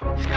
Herzlich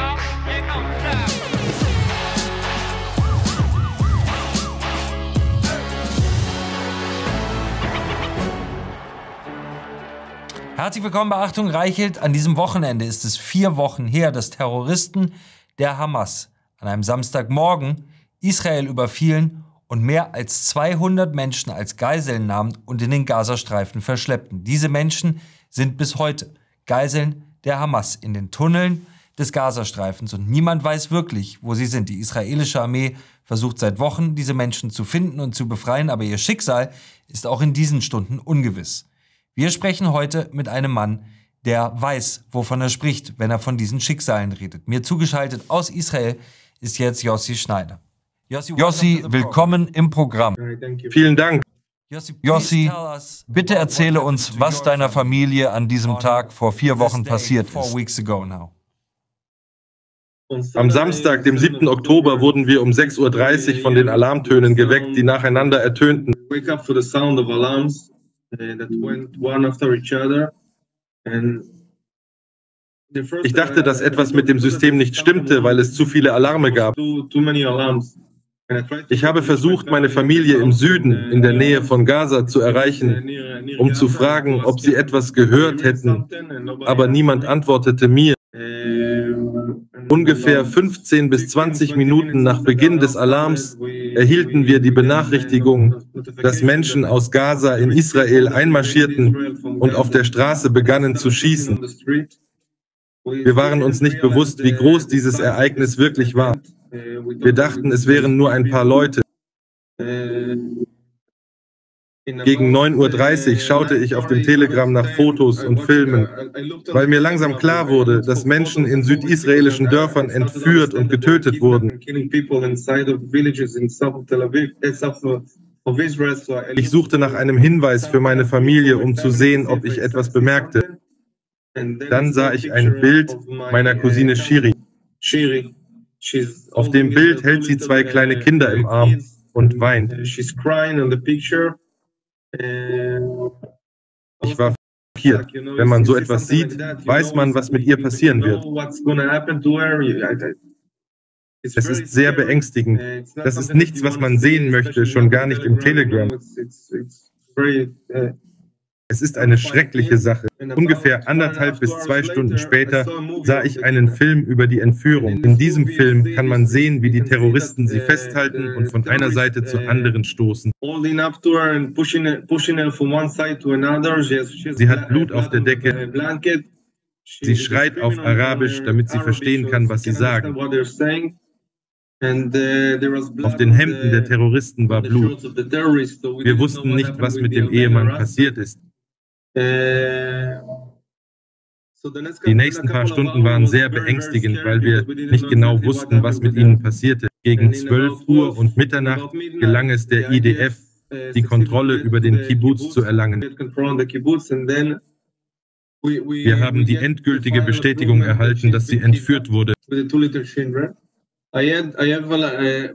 willkommen bei Achtung Reichelt. An diesem Wochenende ist es vier Wochen her, dass Terroristen der Hamas an einem Samstagmorgen Israel überfielen und mehr als 200 Menschen als Geiseln nahmen und in den Gazastreifen verschleppten. Diese Menschen sind bis heute Geiseln der Hamas in den Tunneln des Gazastreifens und niemand weiß wirklich, wo sie sind. Die israelische Armee versucht seit Wochen, diese Menschen zu finden und zu befreien, aber ihr Schicksal ist auch in diesen Stunden ungewiss. Wir sprechen heute mit einem Mann, der weiß, wovon er spricht, wenn er von diesen Schicksalen redet. Mir zugeschaltet aus Israel ist jetzt Jossi Schneider. Jossi, willkommen im Programm. Vielen Dank. Jossi, bitte erzähle uns, was deiner Familie an diesem Tag vor vier Wochen passiert ist. Am Samstag, dem 7. Oktober, wurden wir um 6.30 Uhr von den Alarmtönen geweckt, die nacheinander ertönten. Ich dachte, dass etwas mit dem System nicht stimmte, weil es zu viele Alarme gab. Ich habe versucht, meine Familie im Süden, in der Nähe von Gaza, zu erreichen, um zu fragen, ob sie etwas gehört hätten, aber niemand antwortete mir. Ungefähr 15 bis 20 Minuten nach Beginn des Alarms erhielten wir die Benachrichtigung, dass Menschen aus Gaza in Israel einmarschierten und auf der Straße begannen zu schießen. Wir waren uns nicht bewusst, wie groß dieses Ereignis wirklich war. Wir dachten, es wären nur ein paar Leute. Gegen 9.30 Uhr schaute ich auf dem Telegram nach Fotos und Filmen, weil mir langsam klar wurde, dass Menschen in südisraelischen Dörfern entführt und getötet wurden. Ich suchte nach einem Hinweis für meine Familie, um zu sehen, ob ich etwas bemerkte. Dann sah ich ein Bild meiner Cousine Shiri. Auf dem Bild hält sie zwei kleine Kinder im Arm und weint. Ich war schockiert. Wenn man so etwas sieht, weiß man, was mit ihr passieren wird. Es ist sehr beängstigend. Das ist nichts, was man sehen möchte, schon gar nicht im Telegram. Es ist eine schreckliche Sache. Ungefähr anderthalb bis zwei Stunden später sah ich einen Film über die Entführung. In diesem Film kann man sehen, wie die Terroristen sie festhalten und von einer Seite zur anderen stoßen. Sie hat Blut auf der Decke. Sie schreit auf Arabisch, damit sie verstehen kann, was sie sagen. Auf den Hemden der Terroristen war Blut. Wir wussten nicht, was mit dem Ehemann passiert ist. Äh, die nächsten paar Stunden waren sehr beängstigend, weil wir nicht genau wussten, was mit ihnen passierte. Gegen 12 Uhr und Mitternacht gelang es der IDF, die Kontrolle über den Kibbutz zu erlangen. Wir haben die endgültige Bestätigung erhalten, dass sie entführt wurde.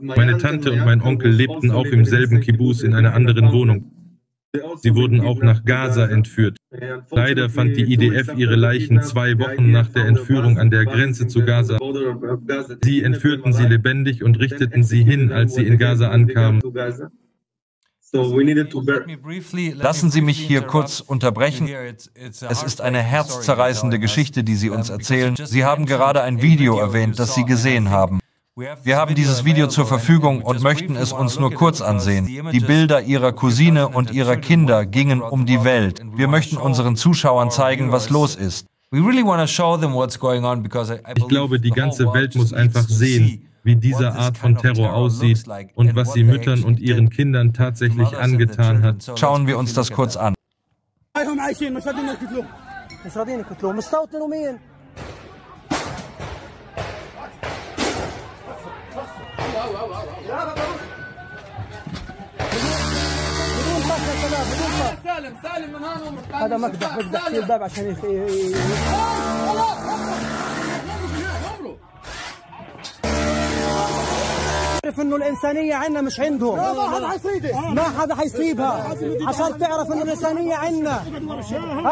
Meine Tante und mein Onkel lebten auch im selben Kibbutz in einer anderen Wohnung. Sie wurden auch nach Gaza entführt. Leider fand die IDF ihre Leichen zwei Wochen nach der Entführung an der Grenze zu Gaza. Sie entführten sie lebendig und richteten sie hin, als sie in Gaza ankamen. Lassen Sie mich hier kurz unterbrechen. Es ist eine herzzerreißende Geschichte, die Sie uns erzählen. Sie haben gerade ein Video erwähnt, das Sie gesehen haben. Wir haben dieses Video zur Verfügung und möchten es uns nur kurz ansehen. Die Bilder ihrer Cousine und ihrer Kinder gingen um die Welt. Wir möchten unseren Zuschauern zeigen, was los ist. Ich glaube, die ganze Welt muss einfach sehen, wie diese Art von Terror aussieht und was sie Müttern und ihren Kindern tatsächlich angetan hat. Schauen wir uns das kurz an. سالم سالم من هون هذا مقدح مقدح في الباب عشان تعرف إنه الإنسانية عندنا مش عندهم. ما حدا حيصيبها. عشان تعرف إنه الإنسانية عندنا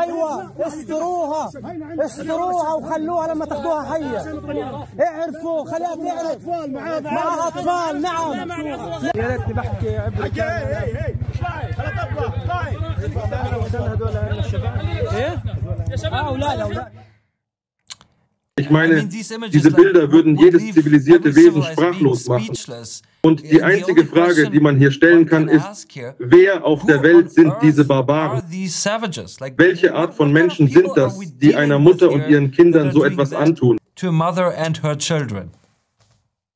أيوه استروها. استروها وخلوها لما تاخدوها حية. اعرفوا خليها تعرف. معها أطفال نعم. يا ريتني بحكي عبر Ich meine, diese Bilder würden jedes zivilisierte Wesen sprachlos machen. Und die einzige Frage, die man hier stellen kann, ist, wer auf der Welt sind diese Barbaren? Welche Art von Menschen sind das, die einer Mutter und ihren Kindern so etwas antun?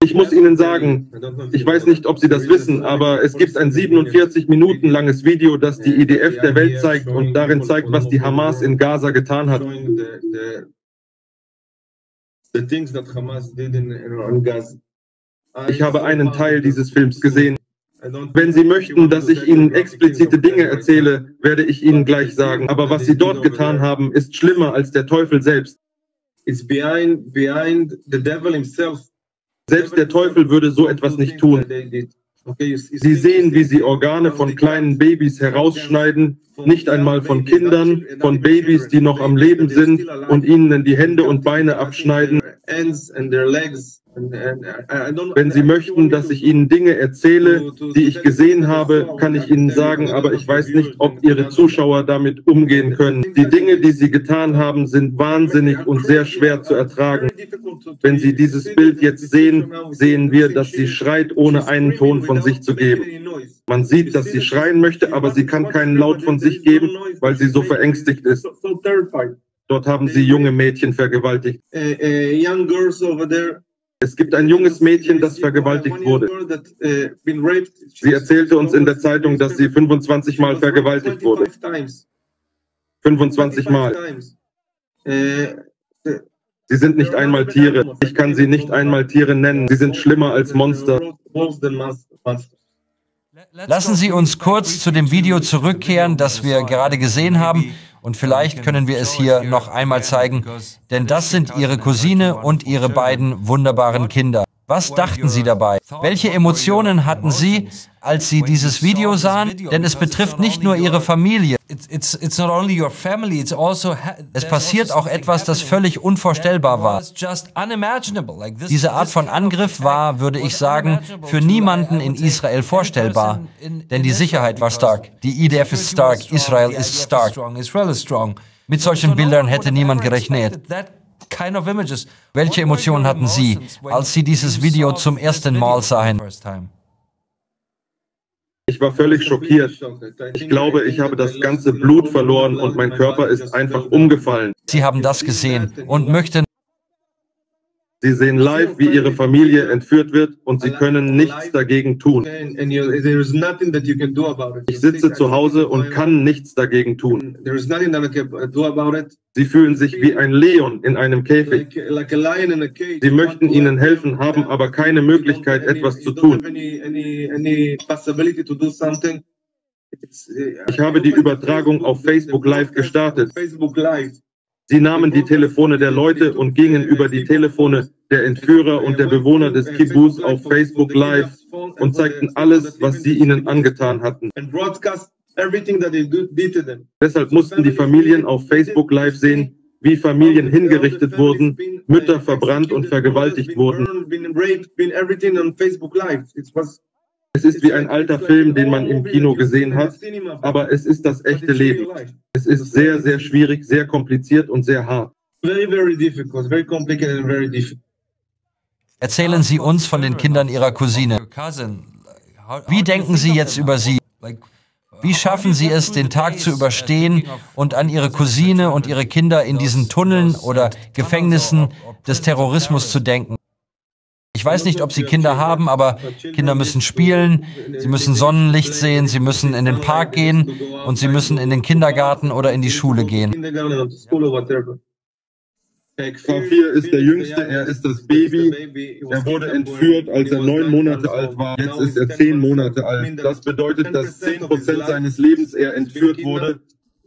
Ich muss Ihnen sagen, ich weiß nicht, ob Sie das wissen, aber es gibt ein 47 Minuten langes Video, das die IDF der Welt zeigt und darin zeigt, was die Hamas in Gaza getan hat. Ich habe einen Teil dieses Films gesehen. Wenn Sie möchten, dass ich Ihnen explizite Dinge erzähle, werde ich Ihnen gleich sagen. Aber was Sie dort getan haben, ist schlimmer als der Teufel selbst. Selbst der Teufel würde so etwas nicht tun. Sie sehen, wie sie Organe von kleinen Babys herausschneiden, nicht einmal von Kindern, von Babys, die noch am Leben sind und ihnen die Hände und Beine abschneiden. Wenn Sie möchten, dass ich Ihnen Dinge erzähle, die ich gesehen habe, kann ich Ihnen sagen, aber ich weiß nicht, ob Ihre Zuschauer damit umgehen können. Die Dinge, die Sie getan haben, sind wahnsinnig und sehr schwer zu ertragen. Wenn Sie dieses Bild jetzt sehen, sehen wir, dass sie schreit, ohne einen Ton von sich zu geben. Man sieht, dass sie schreien möchte, aber sie kann keinen Laut von sich geben, weil sie so verängstigt ist. Dort haben sie junge Mädchen vergewaltigt. Es gibt ein junges Mädchen, das vergewaltigt wurde. Sie erzählte uns in der Zeitung, dass sie 25 Mal vergewaltigt wurde. 25 Mal. Sie sind nicht einmal Tiere. Ich kann sie nicht einmal Tiere nennen. Sie sind schlimmer als Monster. Lassen Sie uns kurz zu dem Video zurückkehren, das wir gerade gesehen haben. Und vielleicht können wir es hier noch einmal zeigen, denn das sind Ihre Cousine und Ihre beiden wunderbaren Kinder. Was dachten Sie dabei? Welche Emotionen hatten Sie, als Sie dieses Video sahen? Denn es betrifft nicht nur Ihre Familie. Also es passiert auch etwas, das völlig unvorstellbar war. Diese Art von Angriff war, würde ich sagen, für niemanden in Israel vorstellbar. Denn die Sicherheit war stark. Die IDF ist stark. Israel ist stark. Mit solchen Bildern hätte niemand gerechnet kind of images. Welche Emotionen hatten Sie, als Sie dieses Video zum ersten Mal sahen? Ich war völlig schockiert. Ich glaube, ich habe das ganze Blut verloren und mein Körper ist einfach umgefallen. Sie haben das gesehen und möchten Sie sehen live, wie ihre Familie entführt wird und sie können nichts dagegen tun. Ich sitze zu Hause und kann nichts dagegen tun. Sie fühlen sich wie ein Leon in einem Käfig. Sie möchten ihnen helfen, haben aber keine Möglichkeit, etwas zu tun. Ich habe die Übertragung auf Facebook Live gestartet. Sie nahmen die Telefone der Leute und gingen über die Telefone der Entführer und der Bewohner des Kibbutz auf Facebook Live und zeigten alles, was sie ihnen angetan hatten. Deshalb mussten die Familien auf Facebook Live sehen, wie Familien hingerichtet wurden, Mütter verbrannt und vergewaltigt wurden. Es ist wie ein alter Film, den man im Kino gesehen hat, aber es ist das echte Leben. Es ist sehr, sehr schwierig, sehr kompliziert und sehr hart. Erzählen Sie uns von den Kindern Ihrer Cousine. Wie denken Sie jetzt über sie? Wie schaffen Sie es, den Tag zu überstehen und an Ihre Cousine und Ihre Kinder in diesen Tunneln oder Gefängnissen des Terrorismus zu denken? Ich weiß nicht, ob Sie Kinder haben, aber Kinder müssen spielen, sie müssen Sonnenlicht sehen, sie müssen in den Park gehen und sie müssen in den Kindergarten oder in die Schule gehen. K4 ist der Jüngste, er ist das Baby. Er wurde entführt, als er neun Monate alt war. Jetzt ist er zehn Monate alt. Das bedeutet, dass zehn Prozent seines Lebens er entführt wurde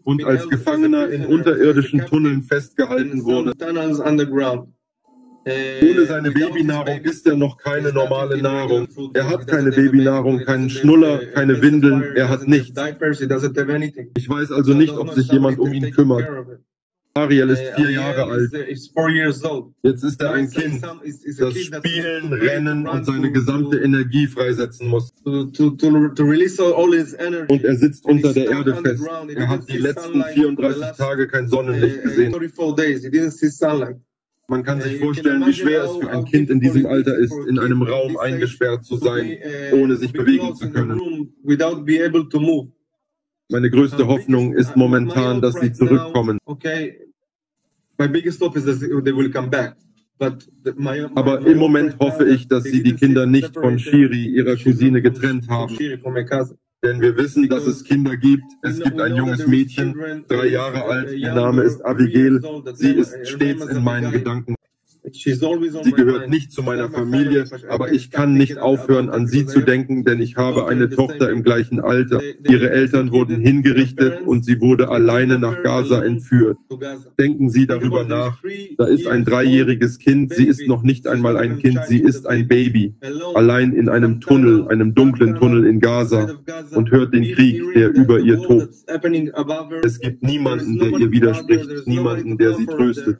und als Gefangener in unterirdischen Tunneln festgehalten wurde. Ohne seine Babynahrung isst er noch keine normale Nahrung. Er hat keine Babynahrung, keinen Schnuller, keine Windeln, er hat nichts. Ich weiß also nicht, ob sich jemand um ihn kümmert. Ariel ist vier Jahre alt. Jetzt ist er ein Kind, das Spielen, Rennen und seine gesamte Energie freisetzen muss. Und er sitzt unter der Erde fest. Er hat die letzten 34 Tage kein Sonnenlicht gesehen. Man kann sich vorstellen, wie schwer es für ein Kind in diesem Alter ist, in einem Raum eingesperrt zu sein, ohne sich bewegen zu können. Meine größte Hoffnung ist momentan, dass sie zurückkommen. Aber im Moment hoffe ich, dass sie die Kinder nicht von Shiri, ihrer Cousine, getrennt haben. Denn wir wissen, dass es Kinder gibt. Es gibt ein junges Mädchen, drei Jahre alt. Ihr Name ist Abigail. Sie ist stets in meinen Gedanken. Sie gehört nicht zu meiner Familie, aber ich kann nicht aufhören, an sie zu denken, denn ich habe eine Tochter im gleichen Alter. Ihre Eltern wurden hingerichtet und sie wurde alleine nach Gaza entführt. Denken Sie darüber nach. Da ist ein dreijähriges Kind. Sie ist noch nicht einmal ein Kind, sie ist ein Baby. Allein in einem Tunnel, einem dunklen Tunnel in Gaza und hört den Krieg, der über ihr tobt. Es gibt niemanden, der ihr widerspricht, niemanden, der sie tröstet.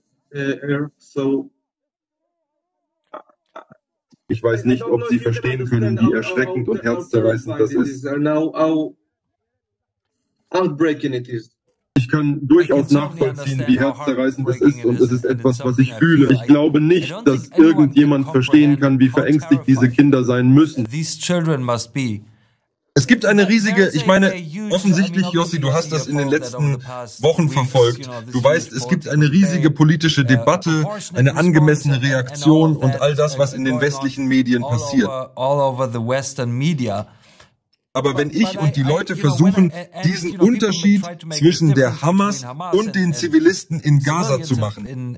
Ich weiß nicht, ob Sie verstehen können, wie erschreckend und herzzerreißend das ist. Ich kann durchaus nachvollziehen, wie herzzerreißend es ist und es ist etwas, was ich fühle. Ich glaube nicht, dass irgendjemand verstehen kann, wie verängstigt diese Kinder sein müssen. Es gibt eine riesige, ich meine, offensichtlich, Jossi, du hast das in den letzten Wochen verfolgt. Du weißt, es gibt eine riesige politische Debatte, eine angemessene Reaktion und all das, was in den westlichen Medien passiert. Aber wenn ich und die Leute versuchen, diesen Unterschied zwischen der Hamas und den Zivilisten in Gaza zu machen,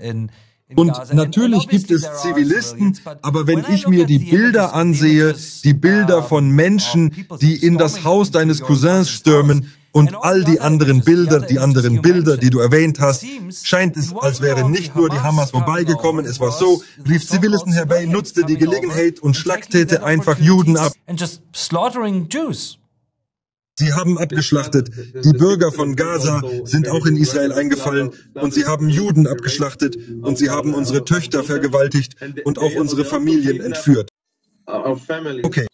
und natürlich gibt es Zivilisten, aber wenn ich mir die Bilder ansehe, die Bilder von Menschen, die in das Haus deines Cousins stürmen, und all die anderen Bilder, die anderen Bilder, die du erwähnt hast, scheint es, als wäre nicht nur die Hamas vorbeigekommen, es war so, rief Zivilisten herbei, nutzte die Gelegenheit und schlachtete einfach Juden ab. Sie haben abgeschlachtet. Die Bürger von Gaza sind auch in Israel eingefallen und sie haben Juden abgeschlachtet und sie haben unsere Töchter vergewaltigt und auch unsere Familien entführt. Okay.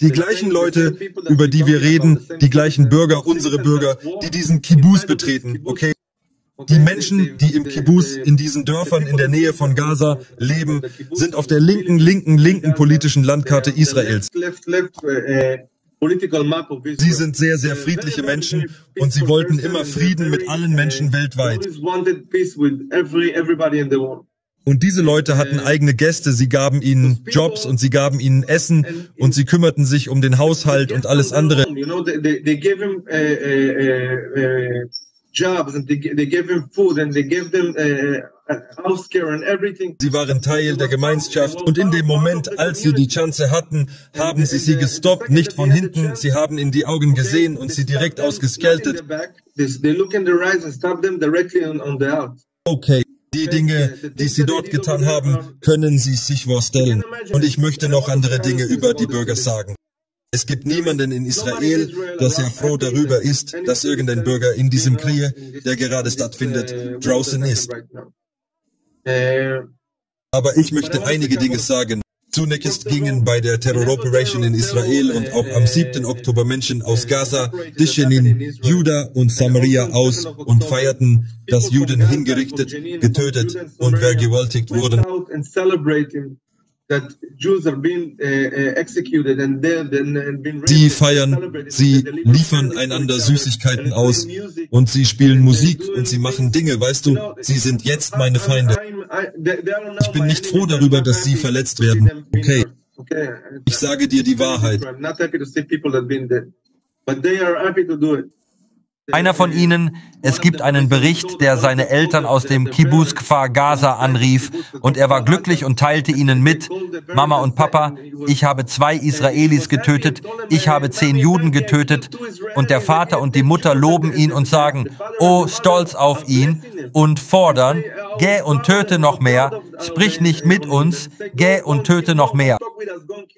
Die gleichen Leute, über die wir reden, die gleichen Bürger, unsere Bürger, die diesen Kibbuz betreten, okay? Die Menschen, die im Kibbuz in diesen Dörfern in der Nähe von Gaza leben, sind auf der linken, linken, linken politischen Landkarte Israels. Sie sind sehr, sehr friedliche Menschen und sie wollten immer Frieden mit allen Menschen weltweit. Und diese Leute hatten eigene Gäste, sie gaben ihnen Jobs und sie gaben ihnen Essen und sie kümmerten sich um den Haushalt und alles andere. Sie waren Teil der Gemeinschaft und in dem Moment, als sie die Chance hatten, haben sie sie gestoppt, nicht von hinten. Sie haben in die Augen gesehen und sie direkt ausgeskeltet. Okay. Die Dinge, die sie dort getan haben, können sie sich vorstellen. Und ich möchte noch andere Dinge über die Bürger sagen. Es gibt niemanden in Israel, der sehr froh darüber ist, dass irgendein Bürger in diesem Krieg, der gerade stattfindet, draußen ist. Aber ich möchte einige Dinge sagen. Zunächst gingen bei der Terror-Operation in Israel und auch am 7. Oktober Menschen aus Gaza, Dishenin, Juda und Samaria aus und feierten, dass Juden hingerichtet, getötet und vergewaltigt wurden. Uh, uh, sie feiern, sie liefern einander Süßigkeiten aus und sie spielen Musik und sie machen Dinge, weißt du, sie sind jetzt meine Feinde. Ich bin nicht froh darüber, dass sie verletzt werden. Okay. Ich sage dir die Wahrheit. Einer von ihnen, es gibt einen Bericht, der seine Eltern aus dem Kibbutz Kfar Gaza anrief und er war glücklich und teilte ihnen mit, Mama und Papa, ich habe zwei Israelis getötet, ich habe zehn Juden getötet und der Vater und die Mutter loben ihn und sagen, oh, stolz auf ihn und fordern, geh und töte noch mehr, sprich nicht mit uns, geh und töte noch mehr.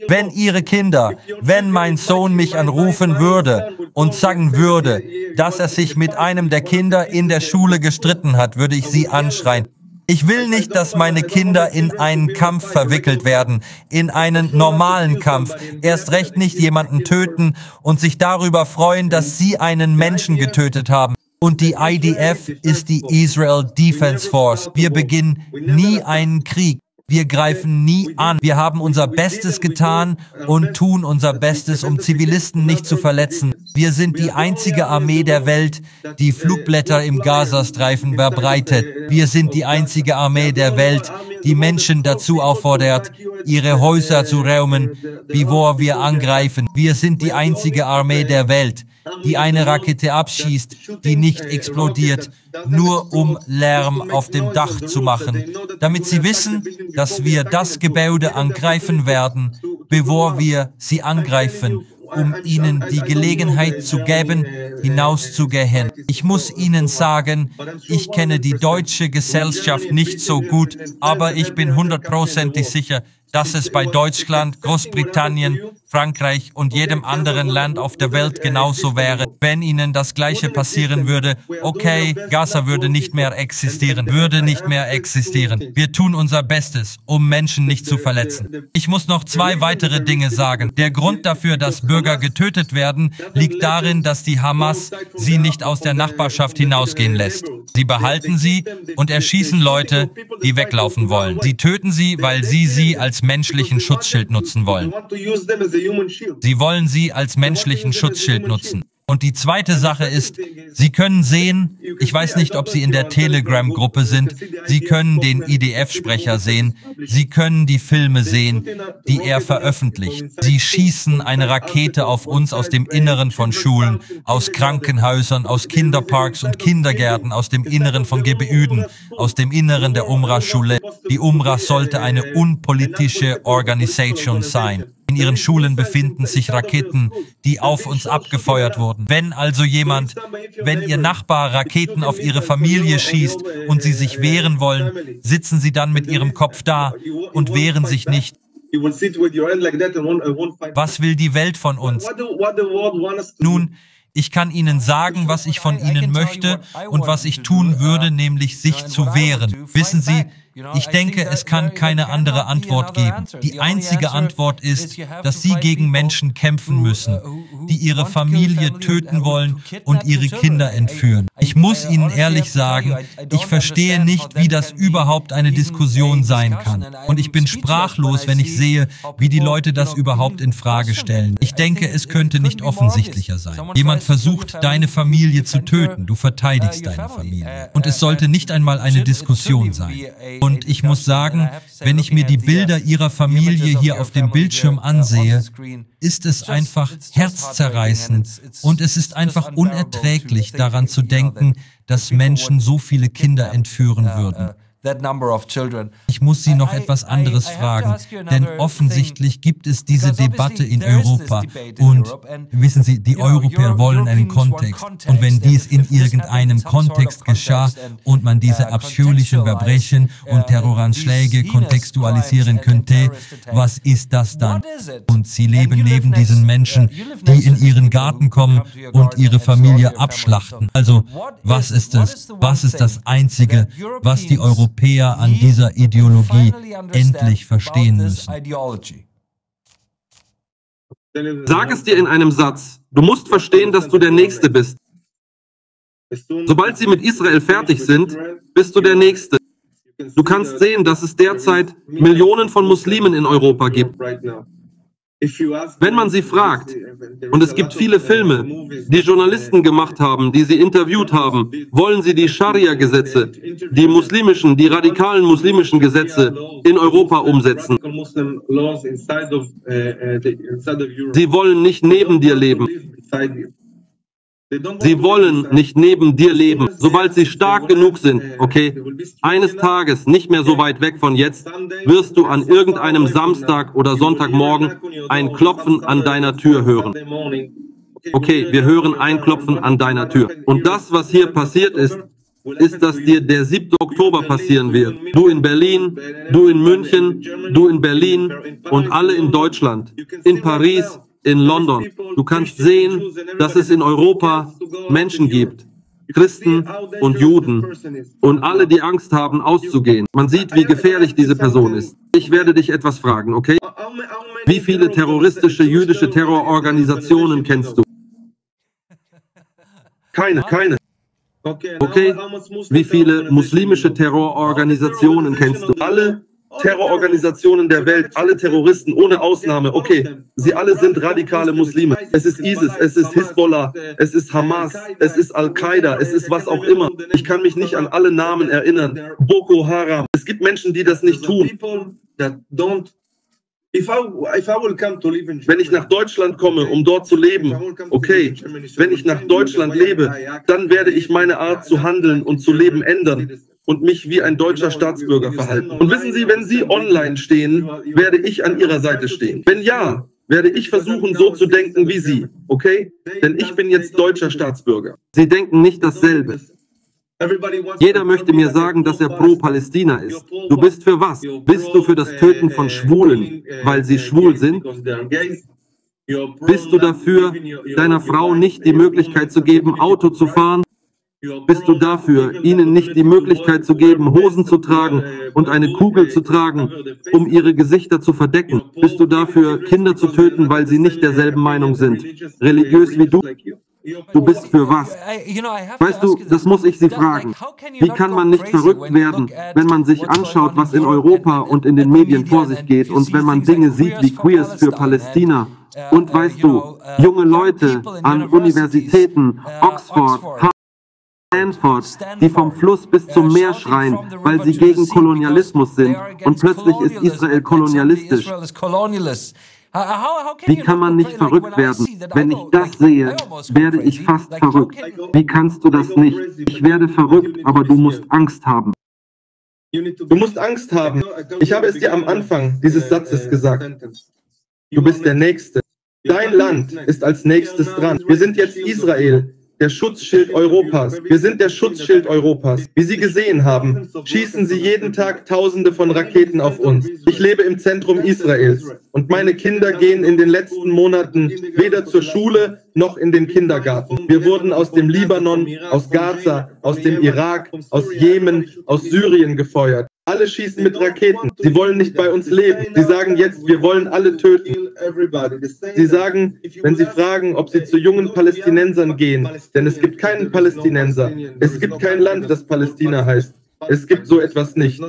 Wenn ihre Kinder, wenn mein Sohn mich anrufen würde und sagen würde, dass er sich mit einem der Kinder in der Schule gestritten hat, würde ich sie anschreien. Ich will nicht, dass meine Kinder in einen Kampf verwickelt werden, in einen normalen Kampf, erst recht nicht jemanden töten und sich darüber freuen, dass sie einen Menschen getötet haben. Und die IDF ist die Israel Defense Force. Wir beginnen nie einen Krieg. Wir greifen nie an. Wir haben unser Bestes getan und tun unser Bestes, um Zivilisten nicht zu verletzen. Wir sind die einzige Armee der Welt, die Flugblätter im Gazastreifen verbreitet. Wir sind die einzige Armee der Welt, die Menschen dazu auffordert, ihre Häuser zu räumen, bevor wir angreifen. Wir sind die einzige Armee der Welt, die eine Rakete abschießt, die nicht explodiert, nur um Lärm auf dem Dach zu machen, damit sie wissen, dass wir das Gebäude angreifen werden, bevor wir sie angreifen um ihnen die Gelegenheit zu geben, hinauszugehen. Ich muss Ihnen sagen, ich kenne die deutsche Gesellschaft nicht so gut, aber ich bin hundertprozentig sicher, dass es bei Deutschland, Großbritannien, Frankreich und jedem anderen Land auf der Welt genauso wäre. Wenn ihnen das Gleiche passieren würde, okay, Gaza würde nicht mehr existieren, würde nicht mehr existieren. Wir tun unser Bestes, um Menschen nicht zu verletzen. Ich muss noch zwei weitere Dinge sagen. Der Grund dafür, dass Bürger getötet werden, liegt darin, dass die Hamas sie nicht aus der Nachbarschaft hinausgehen lässt. Sie behalten sie und erschießen Leute, die weglaufen wollen. Sie töten sie, weil sie sie als menschlichen Schutzschild nutzen wollen. Sie wollen sie als menschlichen Schutzschild nutzen. Und die zweite Sache ist, Sie können sehen, ich weiß nicht, ob Sie in der Telegram-Gruppe sind, Sie können den IDF-Sprecher sehen, Sie können die Filme sehen, die er veröffentlicht. Sie schießen eine Rakete auf uns aus dem Inneren von Schulen, aus Krankenhäusern, aus Kinderparks und Kindergärten, aus dem Inneren von Gebeüden, aus dem Inneren der Umrah-Schule. Die Umrah sollte eine unpolitische Organisation sein. In ihren Schulen befinden sich Raketen, die auf uns abgefeuert wurden. Wenn also jemand, wenn ihr Nachbar Raketen auf ihre Familie schießt und sie sich wehren wollen, sitzen sie dann mit ihrem Kopf da und wehren sich nicht. Was will die Welt von uns? Nun, ich kann Ihnen sagen, was ich von Ihnen möchte und was ich tun würde, nämlich sich zu wehren. Wissen Sie, ich denke, es kann keine andere Antwort geben. Die einzige Antwort ist, dass Sie gegen Menschen kämpfen müssen, die ihre Familie töten wollen und ihre Kinder entführen. Ich muss Ihnen ehrlich sagen, ich verstehe nicht, wie das überhaupt eine Diskussion sein kann. Und ich bin sprachlos, wenn ich sehe, wie die Leute das überhaupt in Frage stellen. Ich denke, es könnte nicht offensichtlicher sein. Jemand versucht, deine Familie zu töten. Du verteidigst deine Familie. Und es sollte nicht einmal eine Diskussion sein. Und ich muss sagen, wenn ich mir die Bilder ihrer Familie hier auf dem Bildschirm ansehe, ist es einfach herzzerreißend und es ist einfach unerträglich daran zu denken, dass Menschen so viele Kinder entführen würden. Ich muss Sie noch etwas anderes fragen, denn offensichtlich gibt es diese Debatte in Europa und wissen Sie, die Europäer wollen einen Kontext und wenn dies in irgendeinem Kontext geschah und man diese abscheulichen Verbrechen und Terroranschläge kontextualisieren könnte, was ist das dann? Und Sie leben neben diesen Menschen, die in Ihren Garten kommen und Ihre Familie abschlachten. Also, was ist es? Was ist das Einzige, was die Europäer Europäer an dieser Ideologie endlich verstehen müssen. Sag es dir in einem Satz. Du musst verstehen, dass du der Nächste bist. Sobald sie mit Israel fertig sind, bist du der Nächste. Du kannst sehen, dass es derzeit Millionen von Muslimen in Europa gibt. Wenn man sie fragt, und es gibt viele Filme, die Journalisten gemacht haben, die sie interviewt haben, wollen sie die Scharia-Gesetze, die muslimischen, die radikalen muslimischen Gesetze in Europa umsetzen. Sie wollen nicht neben dir leben. Sie wollen nicht neben dir leben. Sobald sie stark genug sind, okay, eines Tages, nicht mehr so weit weg von jetzt, wirst du an irgendeinem Samstag oder Sonntagmorgen ein Klopfen an deiner Tür hören. Okay, wir hören ein Klopfen an deiner Tür. Und das, was hier passiert ist, ist, dass dir der 7. Oktober passieren wird. Du in Berlin, du in München, du in Berlin und alle in Deutschland, in Paris, in London. Du kannst sehen, dass es in Europa Menschen gibt, Christen und Juden und alle, die Angst haben, auszugehen. Man sieht, wie gefährlich diese Person ist. Ich werde dich etwas fragen, okay? Wie viele terroristische jüdische Terrororganisationen kennst du? Keine, keine. Okay, wie viele muslimische Terrororganisationen kennst du? Alle Terrororganisationen der Welt, alle Terroristen ohne Ausnahme, okay, sie alle sind radikale Muslime. Es ist ISIS, es ist Hisbollah, es ist Hamas, es ist Al-Qaida, es ist was auch immer. Ich kann mich nicht an alle Namen erinnern. Boko Haram. Es gibt Menschen, die das nicht tun. Wenn ich nach Deutschland komme, um dort zu leben, okay, wenn ich nach Deutschland lebe, dann werde ich meine Art zu handeln und zu leben ändern und mich wie ein deutscher Staatsbürger verhalten. Und wissen Sie, wenn Sie online stehen, werde ich an Ihrer Seite stehen. Wenn ja, werde ich versuchen, so zu denken wie Sie, okay? Denn ich bin jetzt deutscher Staatsbürger. Sie denken nicht dasselbe. Jeder möchte mir sagen, dass er pro Palästina ist. Du bist für was? Bist du für das Töten von Schwulen, weil sie schwul sind? Bist du dafür, deiner Frau nicht die Möglichkeit zu geben, Auto zu fahren? Bist du dafür, ihnen nicht die Möglichkeit zu geben, Hosen zu tragen und eine Kugel zu tragen, um ihre Gesichter zu verdecken? Bist du dafür, Kinder zu töten, weil sie nicht derselben Meinung sind, religiös wie du? Du bist für was? Weißt du, das muss ich Sie fragen. Wie kann man nicht verrückt werden, wenn man sich anschaut, was in Europa und in den Medien vor sich geht und wenn man Dinge sieht wie Queers für Palästina und weißt du, junge Leute an Universitäten, Oxford, Stanford, die vom Fluss bis zum Meer schreien, weil sie gegen Kolonialismus sind und plötzlich ist Israel kolonialistisch. Wie kann man nicht verrückt werden? Wenn ich das sehe, werde ich fast verrückt. Wie kannst du das nicht? Ich werde verrückt, aber du musst Angst haben. Du musst Angst haben. Ich habe es dir am Anfang dieses Satzes gesagt. Du bist der Nächste. Dein Land ist als nächstes dran. Wir sind jetzt Israel der Schutzschild Europas. Wir sind der Schutzschild Europas. Wie Sie gesehen haben, schießen sie jeden Tag Tausende von Raketen auf uns. Ich lebe im Zentrum Israels und meine Kinder gehen in den letzten Monaten weder zur Schule noch in den Kindergarten. Wir wurden aus dem Libanon, aus Gaza, aus dem Irak, aus Jemen, aus Syrien gefeuert. Alle schießen mit Raketen. Sie wollen nicht bei uns leben. Sie sagen jetzt, wir wollen alle töten. Sie sagen, wenn Sie fragen, ob Sie zu jungen Palästinensern gehen, denn es gibt keinen Palästinenser. Es gibt kein Land, das Palästina heißt. Es gibt so etwas nicht.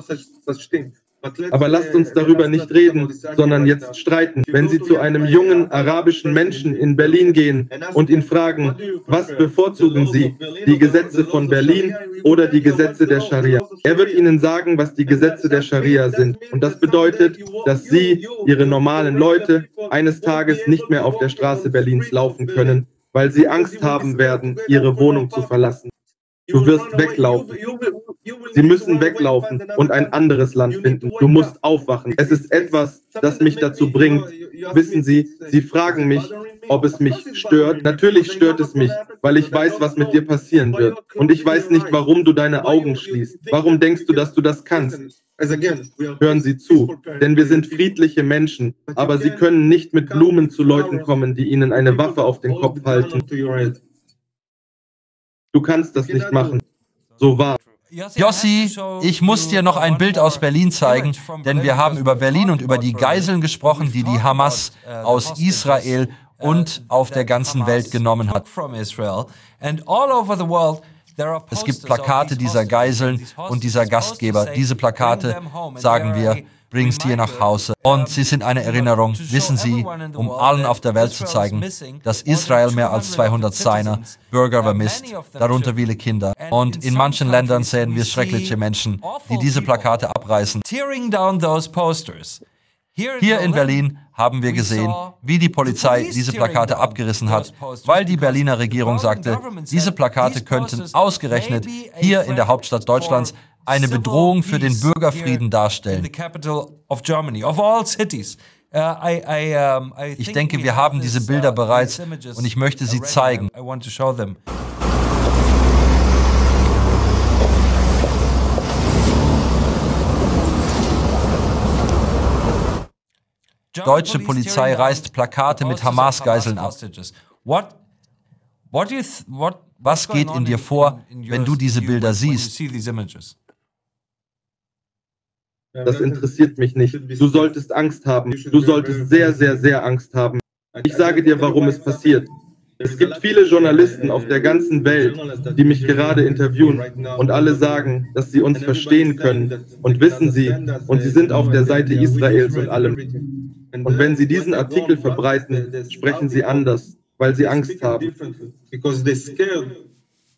Aber lasst uns darüber nicht reden, sondern jetzt streiten. Wenn Sie zu einem jungen arabischen Menschen in Berlin gehen und ihn fragen, was bevorzugen Sie, die Gesetze von Berlin oder die Gesetze der Scharia? Er wird Ihnen sagen, was die Gesetze der Scharia sind. Und das bedeutet, dass Sie, Ihre normalen Leute, eines Tages nicht mehr auf der Straße Berlins laufen können, weil Sie Angst haben werden, Ihre Wohnung zu verlassen. Du wirst weglaufen. Sie müssen weglaufen und ein anderes Land finden. Du musst aufwachen. Es ist etwas, das mich dazu bringt. Wissen Sie, Sie fragen mich, ob es mich stört. Natürlich stört es mich, weil ich weiß, was mit dir passieren wird. Und ich weiß nicht, warum du deine Augen schließt. Warum denkst du, dass du das kannst? Hören Sie zu, denn wir sind friedliche Menschen, aber Sie können nicht mit Blumen zu Leuten kommen, die Ihnen eine Waffe auf den Kopf halten. Du kannst das nicht machen. So wahr. Jossi, ich muss dir noch ein Bild aus Berlin zeigen, denn wir haben über Berlin und über die Geiseln gesprochen, die die Hamas aus Israel und auf der ganzen Welt genommen hat. Es gibt Plakate dieser Geiseln und dieser Gastgeber. Diese Plakate, sagen wir, bringst hier nach Hause. Und sie sind eine Erinnerung, wissen Sie, um allen auf der Welt zu zeigen, dass Israel mehr als 200 seiner Bürger vermisst, darunter viele Kinder. Und in manchen Ländern sehen wir schreckliche Menschen, die diese Plakate abreißen. Hier in Berlin haben wir gesehen, wie die Polizei diese Plakate abgerissen hat, weil die Berliner Regierung sagte, diese Plakate könnten ausgerechnet hier in der Hauptstadt Deutschlands eine Bedrohung für den Bürgerfrieden darstellen. Ich denke, wir haben diese Bilder bereits und ich möchte sie zeigen. Deutsche Polizei reißt Plakate mit Hamas-Geiseln ab. Was geht in dir vor, wenn du diese Bilder siehst? Das interessiert mich nicht. Du solltest Angst haben. Du solltest sehr, sehr, sehr Angst haben. Ich sage dir, warum es passiert. Es gibt viele Journalisten auf der ganzen Welt, die mich gerade interviewen und alle sagen, dass sie uns verstehen können und wissen sie und sie sind auf der Seite Israels und allem. Und wenn sie diesen Artikel verbreiten, sprechen sie anders, weil sie Angst haben.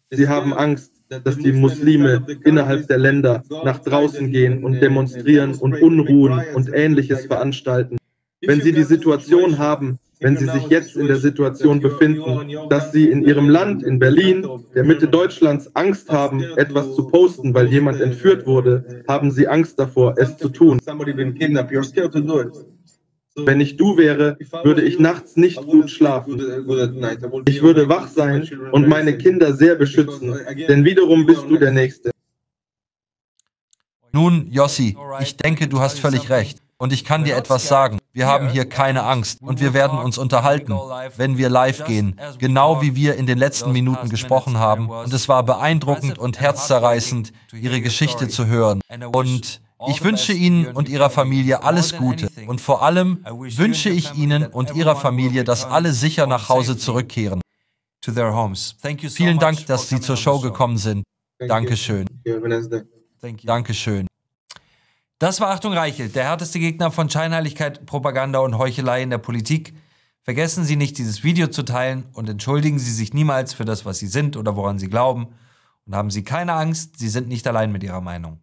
Sie haben Angst, dass die Muslime innerhalb der Länder nach draußen gehen und demonstrieren und Unruhen und ähnliches veranstalten. Wenn sie die Situation haben, wenn sie sich jetzt in der Situation befinden, dass sie in ihrem Land, in Berlin, der Mitte Deutschlands, Angst haben, etwas zu posten, weil jemand entführt wurde, haben sie Angst davor, es zu tun. Wenn ich du wäre, würde ich nachts nicht gut schlafen. Ich würde wach sein und meine Kinder sehr beschützen, denn wiederum bist du der Nächste. Nun, Jossi, ich denke, du hast völlig recht. Und ich kann dir etwas sagen. Wir haben hier keine Angst und wir werden uns unterhalten, wenn wir live gehen, genau wie wir in den letzten Minuten gesprochen haben. Und es war beeindruckend und herzzerreißend, ihre Geschichte zu hören. Und ich wünsche Ihnen und Ihrer Familie alles Gute und vor allem wünsche ich Ihnen und Ihrer Familie, dass alle sicher nach Hause zurückkehren. Vielen Dank, dass Sie zur Show gekommen sind. Dankeschön. Dankeschön. Das war Achtung Reichelt, der härteste Gegner von Scheinheiligkeit, Propaganda und Heuchelei in der Politik. Vergessen Sie nicht, dieses Video zu teilen und entschuldigen Sie sich niemals für das, was Sie sind oder woran Sie glauben. Und haben Sie keine Angst, Sie sind nicht allein mit Ihrer Meinung.